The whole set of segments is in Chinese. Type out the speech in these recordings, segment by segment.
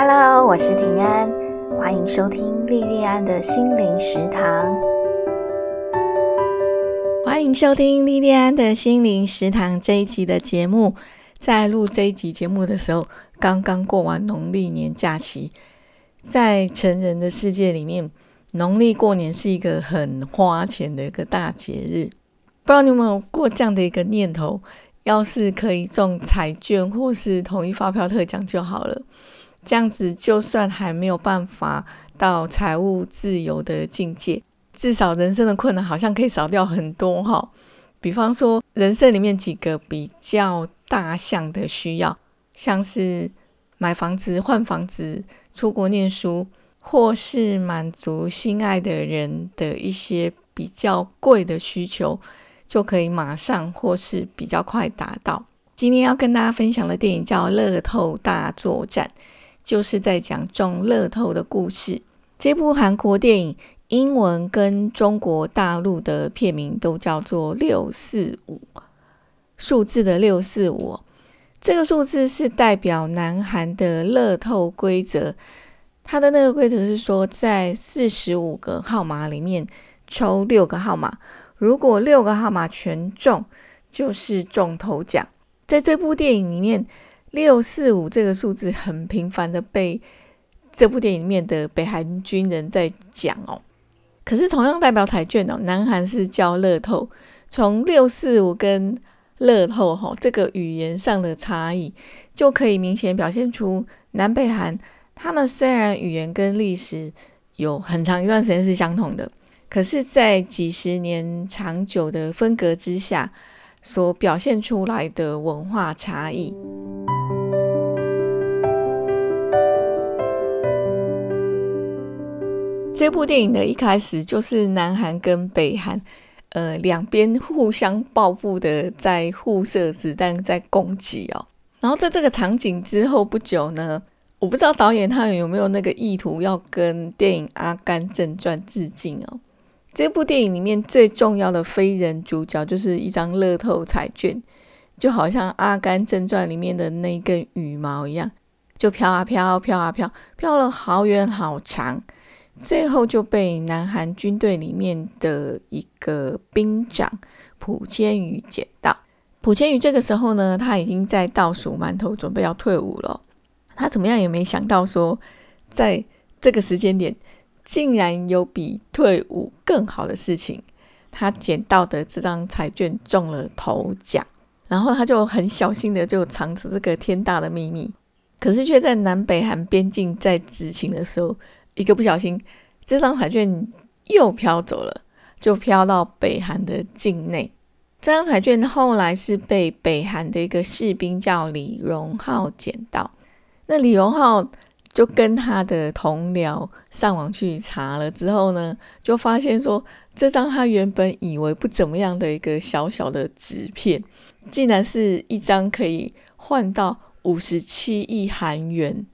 Hello，我是平安，欢迎收听莉莉安的心灵食堂。欢迎收听莉莉安的心灵食堂这一集的节目。在录这一集节目的时候，刚刚过完农历年假期。在成人的世界里面，农历过年是一个很花钱的一个大节日。不知道你有没有过这样的一个念头？要是可以中彩券或是统一发票特奖就好了。这样子，就算还没有办法到财务自由的境界，至少人生的困难好像可以少掉很多哈。比方说，人生里面几个比较大项的需要，像是买房子、换房子。出国念书，或是满足心爱的人的一些比较贵的需求，就可以马上或是比较快达到。今天要跟大家分享的电影叫《乐透大作战》，就是在讲中乐透的故事。这部韩国电影英文跟中国大陆的片名都叫做“六四五”，数字的六四五。这个数字是代表南韩的乐透规则，它的那个规则是说，在四十五个号码里面抽六个号码，如果六个号码全中，就是中头奖。在这部电影里面，六四五这个数字很频繁的被这部电影里面的北韩军人在讲哦。可是同样代表彩券哦，南韩是叫乐透，从六四五跟乐透哈，这个语言上的差异就可以明显表现出南北韩他们虽然语言跟历史有很长一段时间是相同的，可是，在几十年长久的分隔之下，所表现出来的文化差异。这部电影的一开始就是南韩跟北韩。呃，两边互相报复的，在互射子弹，在攻击哦。然后在这个场景之后不久呢，我不知道导演他有没有那个意图要跟电影《阿甘正传》致敬哦。这部电影里面最重要的非人主角就是一张乐透彩券，就好像《阿甘正传》里面的那根羽毛一样，就飘啊飘，飘啊飘，飘了好远好长。最后就被南韩军队里面的一个兵长朴千宇捡到。朴千宇这个时候呢，他已经在倒数馒头，准备要退伍了。他怎么样也没想到，说在这个时间点，竟然有比退伍更好的事情。他捡到的这张彩券中了头奖，然后他就很小心的就藏着这个天大的秘密。可是却在南北韩边境在执勤的时候。一个不小心，这张彩券又飘走了，就飘到北韩的境内。这张彩券后来是被北韩的一个士兵叫李荣浩捡到。那李荣浩就跟他的同僚上网去查了之后呢，就发现说，这张他原本以为不怎么样的一个小小的纸片，竟然是一张可以换到五十七亿韩元，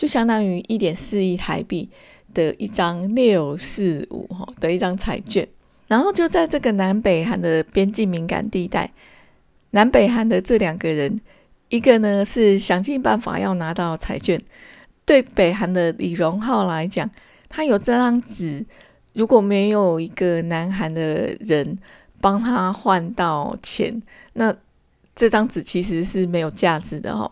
就相当于一点四亿台币。的一张六四五哈的一张彩券，然后就在这个南北韩的边境敏感地带，南北韩的这两个人，一个呢是想尽办法要拿到彩券，对北韩的李荣浩来讲，他有这张纸，如果没有一个南韩的人帮他换到钱，那这张纸其实是没有价值的哈。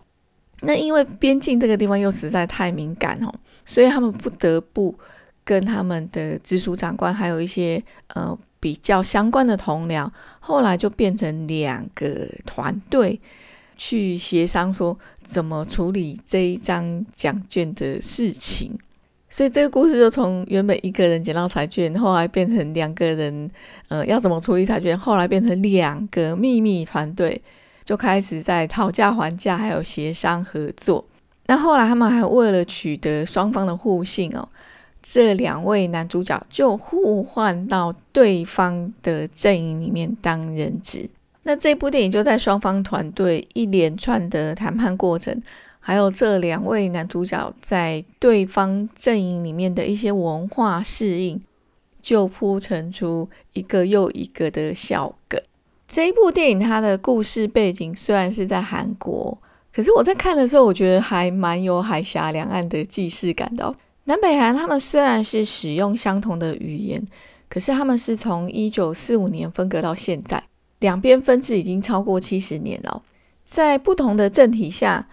那因为边境这个地方又实在太敏感哦。所以他们不得不跟他们的直属长官，还有一些呃比较相关的同僚，后来就变成两个团队去协商，说怎么处理这一张奖券的事情。所以这个故事就从原本一个人捡到彩券，后来变成两个人，呃，要怎么处理彩券，后来变成两个秘密团队，就开始在讨价还价，还有协商合作。那后来他们还为了取得双方的互信哦，这两位男主角就互换到对方的阵营里面当人质。那这部电影就在双方团队一连串的谈判过程，还有这两位男主角在对方阵营里面的一些文化适应，就铺陈出一个又一个的笑梗。这一部电影它的故事背景虽然是在韩国。可是我在看的时候，我觉得还蛮有海峡两岸的既视感的。南北韩他们虽然是使用相同的语言，可是他们是从一九四五年分隔到现在，两边分治已经超过七十年了。在不同的政体下，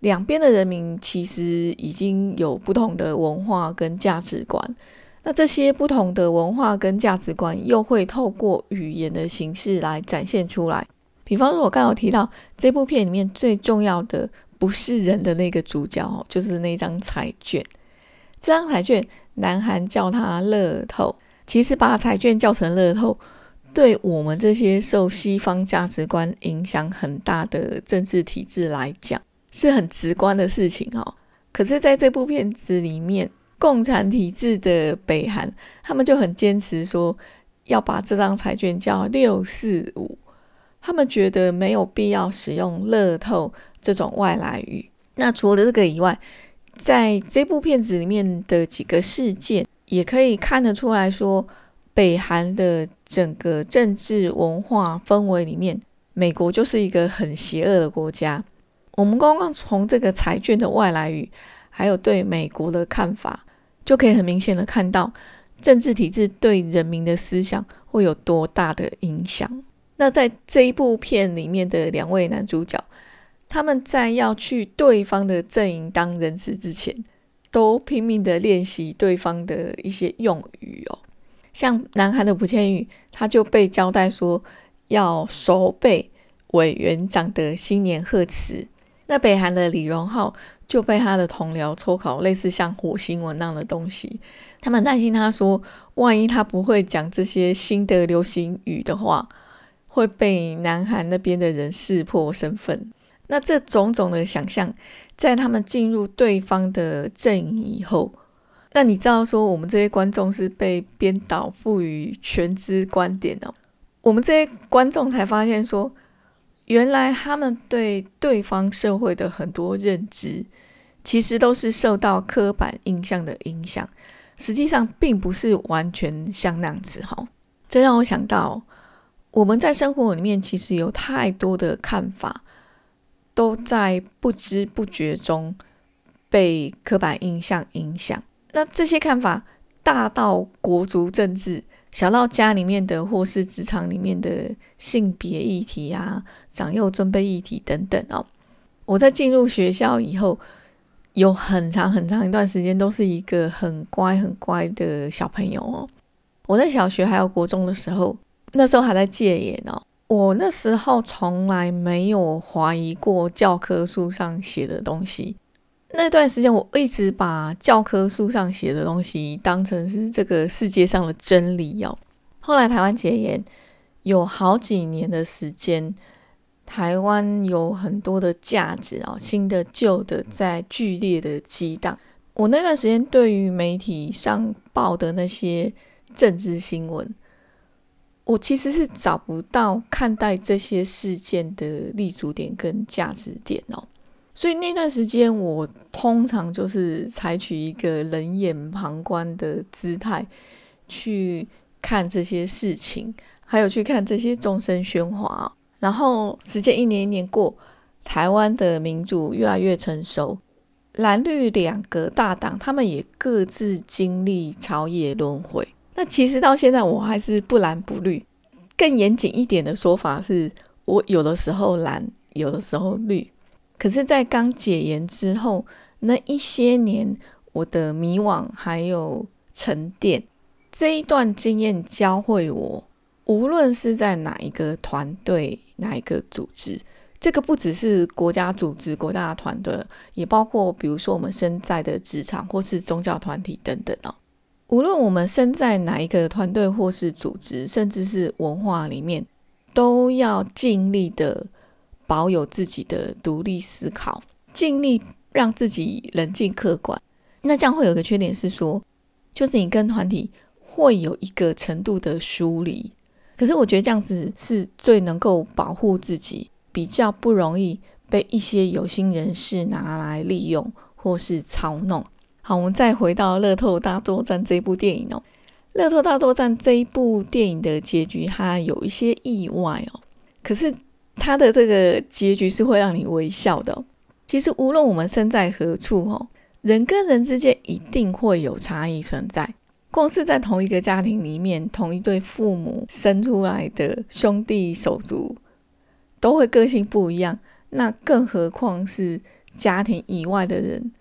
两边的人民其实已经有不同的文化跟价值观。那这些不同的文化跟价值观又会透过语言的形式来展现出来。比方说，我刚刚提到这部片里面最重要的不是人的那个主角哦，就是那张彩券。这张彩券，南韩叫它乐透。其实把彩券叫成乐透，对我们这些受西方价值观影响很大的政治体制来讲，是很直观的事情哦。可是，在这部片子里面，共产体制的北韩，他们就很坚持说要把这张彩券叫六四五。他们觉得没有必要使用“乐透”这种外来语。那除了这个以外，在这部片子里面的几个事件，也可以看得出来说，北韩的整个政治文化氛围里面，美国就是一个很邪恶的国家。我们刚刚从这个彩券的外来语，还有对美国的看法，就可以很明显的看到政治体制对人民的思想会有多大的影响。那在这一部片里面的两位男主角，他们在要去对方的阵营当人质之前，都拼命的练习对方的一些用语哦。像南韩的朴千宇，他就被交代说要熟背委员长的新年贺词。那北韩的李荣浩就被他的同僚抽考类似像火星文那样的东西，他们担心他说，万一他不会讲这些新的流行语的话。会被南韩那边的人识破身份，那这种种的想象，在他们进入对方的阵营以后，那你知道说我们这些观众是被编导赋予全知观点哦，我们这些观众才发现说，原来他们对对方社会的很多认知，其实都是受到刻板印象的影响，实际上并不是完全像那样子哈，这让我想到。我们在生活里面其实有太多的看法，都在不知不觉中被刻板印象影响。那这些看法大到国族政治，小到家里面的或是职场里面的性别议题啊、长幼尊卑议题等等哦。我在进入学校以后，有很长很长一段时间都是一个很乖很乖的小朋友哦。我在小学还有国中的时候。那时候还在戒严哦，我那时候从来没有怀疑过教科书上写的东西。那段时间我一直把教科书上写的东西当成是这个世界上的真理哦。后来台湾戒严有好几年的时间，台湾有很多的价值哦，新的旧的在剧烈的激荡。我那段时间对于媒体上报的那些政治新闻。我其实是找不到看待这些事件的立足点跟价值点哦，所以那段时间我通常就是采取一个冷眼旁观的姿态去看这些事情，还有去看这些众生喧哗。然后时间一年一年过，台湾的民主越来越成熟，蓝绿两个大党他们也各自经历朝野轮回。那其实到现在我还是不蓝不绿，更严谨一点的说法是，我有的时候蓝，有的时候绿。可是，在刚解严之后那一些年，我的迷惘还有沉淀，这一段经验教会我，无论是在哪一个团队、哪一个组织，这个不只是国家组织、国家的团队，也包括比如说我们身在的职场或是宗教团体等等哦。无论我们身在哪一个团队或是组织，甚至是文化里面，都要尽力的保有自己的独立思考，尽力让自己冷静客观。那这样会有个缺点是说，就是你跟团体会有一个程度的疏离。可是我觉得这样子是最能够保护自己，比较不容易被一些有心人士拿来利用或是操弄。好，我们再回到《乐透大作战》这部电影哦，《乐透大作战》这一部电影的结局，它有一些意外哦。可是它的这个结局是会让你微笑的。其实无论我们身在何处，哦，人跟人之间一定会有差异存在。光是在同一个家庭里面，同一对父母生出来的兄弟手足，都会个性不一样。那更何况是家庭以外的人，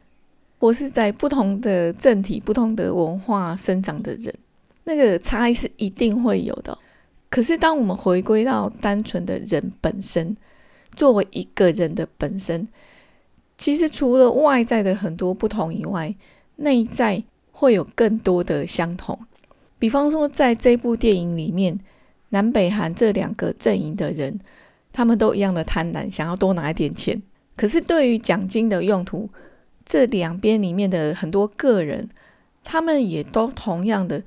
或是在不同的政体、不同的文化生长的人，那个差异是一定会有的。可是，当我们回归到单纯的人本身，作为一个人的本身，其实除了外在的很多不同以外，内在会有更多的相同。比方说，在这部电影里面，南北韩这两个阵营的人。他们都一样的贪婪，想要多拿一点钱。可是对于奖金的用途，这两边里面的很多个人，他们也都同样的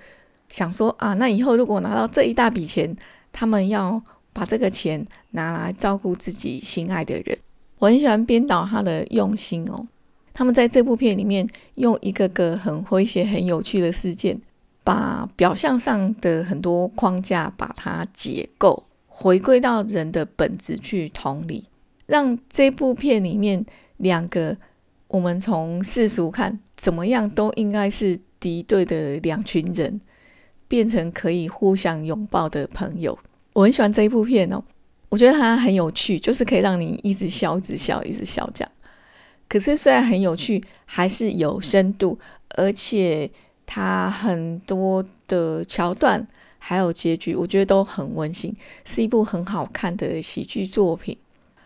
想说啊，那以后如果拿到这一大笔钱，他们要把这个钱拿来照顾自己心爱的人。我很喜欢编导他的用心哦。他们在这部片里面用一个个很诙谐、很有趣的事件，把表象上的很多框架把它解构。回归到人的本质去同理，让这部片里面两个我们从世俗看怎么样都应该是敌对的两群人，变成可以互相拥抱的朋友。我很喜欢这一部片哦，我觉得它很有趣，就是可以让你一直笑、一直笑、一直笑这样。可是虽然很有趣，还是有深度，而且它很多的桥段。还有结局，我觉得都很温馨，是一部很好看的喜剧作品。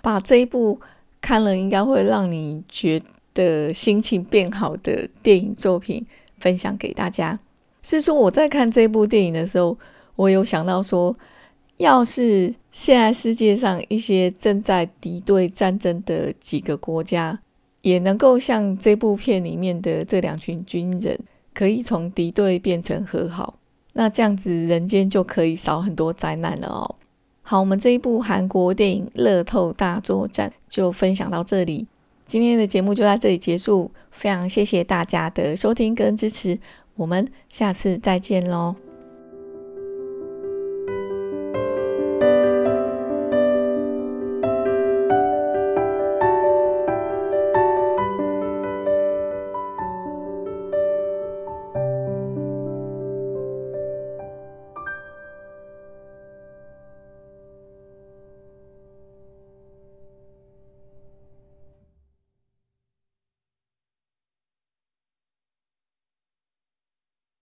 把这一部看了应该会让你觉得心情变好的电影作品分享给大家。是说我在看这部电影的时候，我有想到说，要是现在世界上一些正在敌对战争的几个国家，也能够像这部片里面的这两群军人，可以从敌对变成和好。那这样子，人间就可以少很多灾难了哦。好，我们这一部韩国电影《乐透大作战》就分享到这里，今天的节目就在这里结束。非常谢谢大家的收听跟支持，我们下次再见喽。